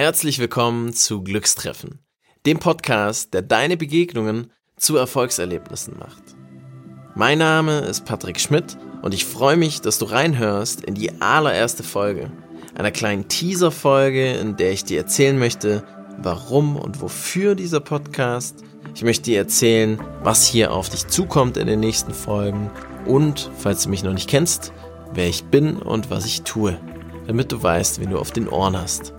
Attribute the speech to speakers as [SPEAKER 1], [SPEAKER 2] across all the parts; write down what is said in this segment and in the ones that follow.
[SPEAKER 1] Herzlich willkommen zu Glückstreffen, dem Podcast, der deine Begegnungen zu Erfolgserlebnissen macht. Mein Name ist Patrick Schmidt und ich freue mich, dass du reinhörst in die allererste Folge, einer kleinen Teaser-Folge, in der ich dir erzählen möchte, warum und wofür dieser Podcast. Ich möchte dir erzählen, was hier auf dich zukommt in den nächsten Folgen und, falls du mich noch nicht kennst, wer ich bin und was ich tue, damit du weißt, wen du auf den Ohren hast.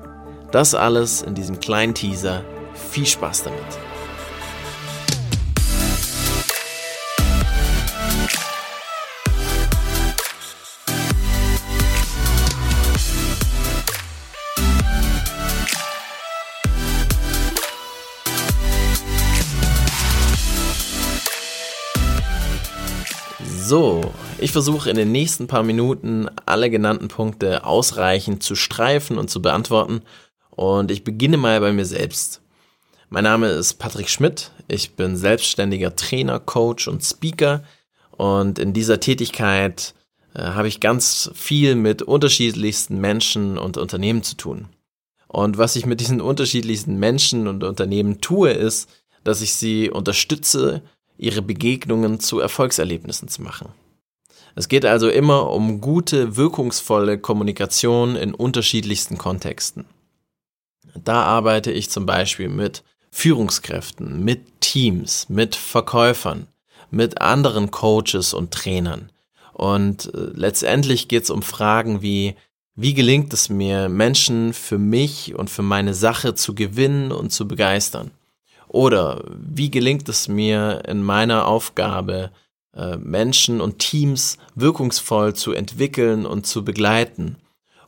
[SPEAKER 1] Das alles in diesem kleinen Teaser. Viel Spaß damit. So, ich versuche in den nächsten paar Minuten alle genannten Punkte ausreichend zu streifen und zu beantworten und ich beginne mal bei mir selbst. Mein Name ist Patrick Schmidt. Ich bin selbstständiger Trainer, Coach und Speaker. Und in dieser Tätigkeit äh, habe ich ganz viel mit unterschiedlichsten Menschen und Unternehmen zu tun. Und was ich mit diesen unterschiedlichsten Menschen und Unternehmen tue, ist, dass ich sie unterstütze, ihre Begegnungen zu Erfolgserlebnissen zu machen. Es geht also immer um gute, wirkungsvolle Kommunikation in unterschiedlichsten Kontexten. Da arbeite ich zum Beispiel mit Führungskräften, mit Teams, mit Verkäufern, mit anderen Coaches und Trainern. Und äh, letztendlich geht es um Fragen wie, wie gelingt es mir, Menschen für mich und für meine Sache zu gewinnen und zu begeistern? Oder wie gelingt es mir in meiner Aufgabe, äh, Menschen und Teams wirkungsvoll zu entwickeln und zu begleiten?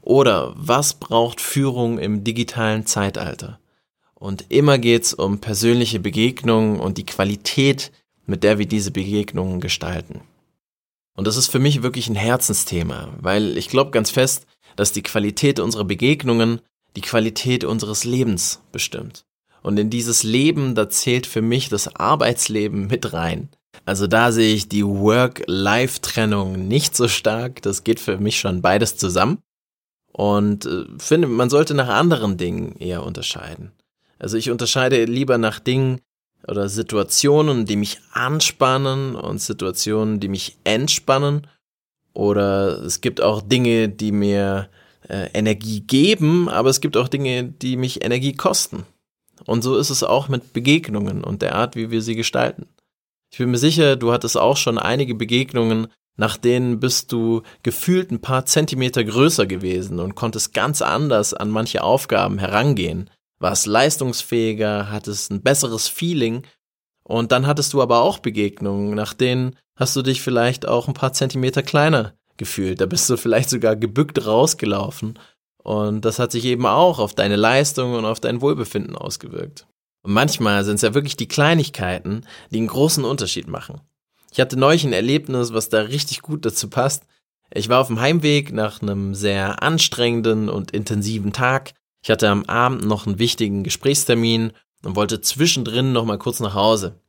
[SPEAKER 1] Oder was braucht Führung im digitalen Zeitalter? Und immer geht's um persönliche Begegnungen und die Qualität, mit der wir diese Begegnungen gestalten. Und das ist für mich wirklich ein Herzensthema, weil ich glaube ganz fest, dass die Qualität unserer Begegnungen die Qualität unseres Lebens bestimmt. Und in dieses Leben, da zählt für mich das Arbeitsleben mit rein. Also da sehe ich die Work-Life-Trennung nicht so stark. Das geht für mich schon beides zusammen. Und äh, finde, man sollte nach anderen Dingen eher unterscheiden. Also ich unterscheide lieber nach Dingen oder Situationen, die mich anspannen und Situationen, die mich entspannen. Oder es gibt auch Dinge, die mir äh, Energie geben, aber es gibt auch Dinge, die mich Energie kosten. Und so ist es auch mit Begegnungen und der Art, wie wir sie gestalten. Ich bin mir sicher, du hattest auch schon einige Begegnungen, nach denen bist du gefühlt ein paar Zentimeter größer gewesen und konntest ganz anders an manche Aufgaben herangehen, warst leistungsfähiger, hattest ein besseres Feeling. Und dann hattest du aber auch Begegnungen, nach denen hast du dich vielleicht auch ein paar Zentimeter kleiner gefühlt, da bist du vielleicht sogar gebückt rausgelaufen. Und das hat sich eben auch auf deine Leistung und auf dein Wohlbefinden ausgewirkt. Und manchmal sind es ja wirklich die Kleinigkeiten, die einen großen Unterschied machen. Ich hatte neulich ein Erlebnis, was da richtig gut dazu passt. Ich war auf dem Heimweg nach einem sehr anstrengenden und intensiven Tag. Ich hatte am Abend noch einen wichtigen Gesprächstermin und wollte zwischendrin noch mal kurz nach Hause.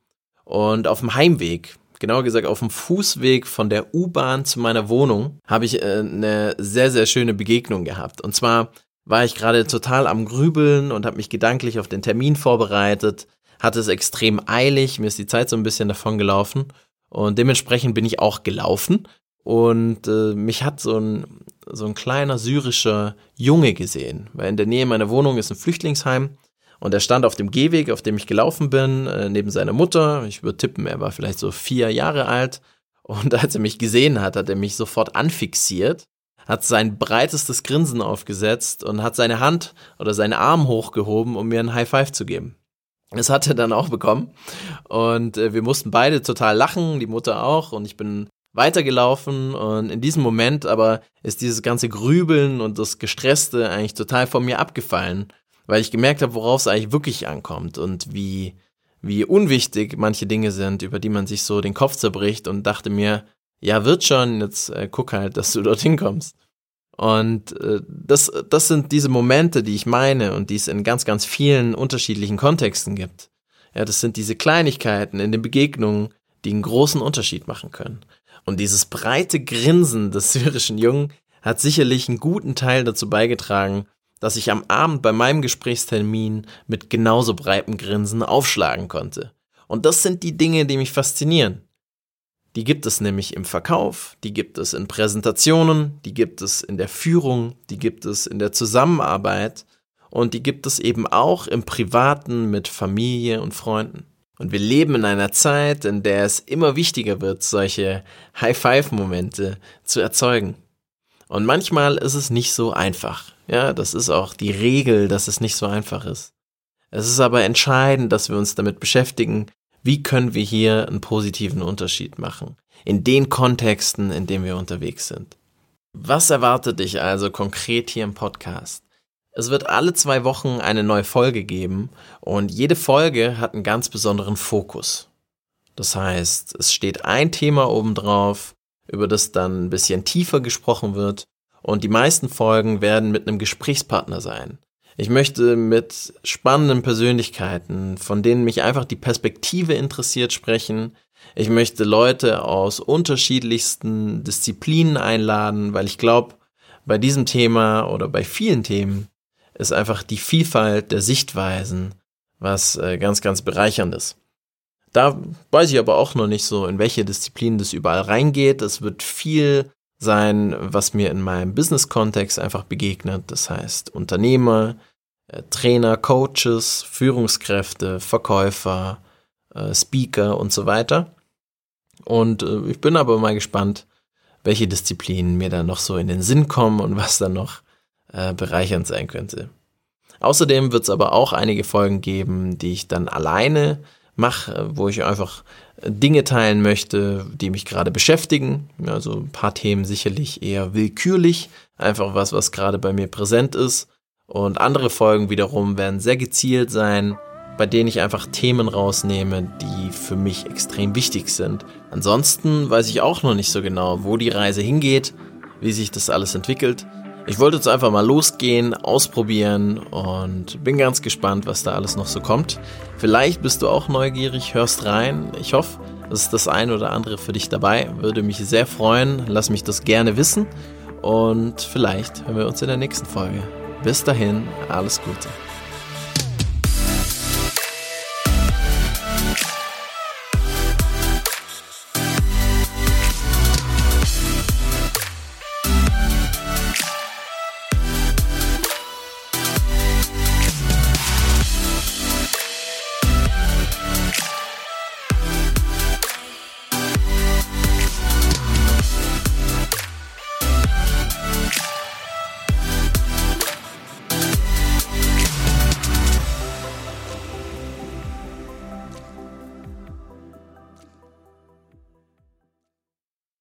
[SPEAKER 1] Und auf dem Heimweg, genauer gesagt auf dem Fußweg von der U-Bahn zu meiner Wohnung, habe ich äh, eine sehr, sehr schöne Begegnung gehabt. Und zwar war ich gerade total am Grübeln und habe mich gedanklich auf den Termin vorbereitet, hatte es extrem eilig, mir ist die Zeit so ein bisschen davon gelaufen und dementsprechend bin ich auch gelaufen. Und äh, mich hat so ein, so ein kleiner syrischer Junge gesehen, weil in der Nähe meiner Wohnung ist ein Flüchtlingsheim. Und er stand auf dem Gehweg, auf dem ich gelaufen bin, äh, neben seiner Mutter. Ich würde tippen, er war vielleicht so vier Jahre alt. Und als er mich gesehen hat, hat er mich sofort anfixiert, hat sein breitestes Grinsen aufgesetzt und hat seine Hand oder seinen Arm hochgehoben, um mir ein High Five zu geben. Das hat er dann auch bekommen. Und äh, wir mussten beide total lachen, die Mutter auch. Und ich bin weitergelaufen. Und in diesem Moment aber ist dieses ganze Grübeln und das Gestresste eigentlich total von mir abgefallen. Weil ich gemerkt habe, worauf es eigentlich wirklich ankommt und wie, wie unwichtig manche Dinge sind, über die man sich so den Kopf zerbricht und dachte mir, ja, wird schon, jetzt äh, guck halt, dass du dorthin kommst. Und äh, das, das sind diese Momente, die ich meine und die es in ganz, ganz vielen unterschiedlichen Kontexten gibt. Ja, das sind diese Kleinigkeiten in den Begegnungen, die einen großen Unterschied machen können. Und dieses breite Grinsen des syrischen Jungen hat sicherlich einen guten Teil dazu beigetragen, dass ich am Abend bei meinem Gesprächstermin mit genauso breitem Grinsen aufschlagen konnte. Und das sind die Dinge, die mich faszinieren. Die gibt es nämlich im Verkauf, die gibt es in Präsentationen, die gibt es in der Führung, die gibt es in der Zusammenarbeit und die gibt es eben auch im Privaten mit Familie und Freunden. Und wir leben in einer Zeit, in der es immer wichtiger wird, solche High-Five-Momente zu erzeugen. Und manchmal ist es nicht so einfach. Ja, das ist auch die Regel, dass es nicht so einfach ist. Es ist aber entscheidend, dass wir uns damit beschäftigen, wie können wir hier einen positiven Unterschied machen? In den Kontexten, in denen wir unterwegs sind. Was erwartet dich also konkret hier im Podcast? Es wird alle zwei Wochen eine neue Folge geben und jede Folge hat einen ganz besonderen Fokus. Das heißt, es steht ein Thema obendrauf, über das dann ein bisschen tiefer gesprochen wird und die meisten Folgen werden mit einem Gesprächspartner sein. Ich möchte mit spannenden Persönlichkeiten, von denen mich einfach die Perspektive interessiert, sprechen. Ich möchte Leute aus unterschiedlichsten Disziplinen einladen, weil ich glaube, bei diesem Thema oder bei vielen Themen ist einfach die Vielfalt der Sichtweisen was äh, ganz, ganz bereicherndes. Da weiß ich aber auch noch nicht so, in welche Disziplinen das überall reingeht. Es wird viel sein, was mir in meinem Business-Kontext einfach begegnet. Das heißt Unternehmer, äh, Trainer, Coaches, Führungskräfte, Verkäufer, äh, Speaker und so weiter. Und äh, ich bin aber mal gespannt, welche Disziplinen mir da noch so in den Sinn kommen und was dann noch bereichernd sein könnte. Außerdem wird es aber auch einige Folgen geben, die ich dann alleine mache, wo ich einfach Dinge teilen möchte, die mich gerade beschäftigen. Also ein paar Themen sicherlich eher willkürlich, einfach was, was gerade bei mir präsent ist. Und andere Folgen wiederum werden sehr gezielt sein, bei denen ich einfach Themen rausnehme, die für mich extrem wichtig sind. Ansonsten weiß ich auch noch nicht so genau, wo die Reise hingeht, wie sich das alles entwickelt. Ich wollte jetzt einfach mal losgehen, ausprobieren und bin ganz gespannt, was da alles noch so kommt. Vielleicht bist du auch neugierig, hörst rein. Ich hoffe, es ist das ein oder andere für dich dabei. Würde mich sehr freuen. Lass mich das gerne wissen. Und vielleicht hören wir uns in der nächsten Folge. Bis dahin, alles Gute.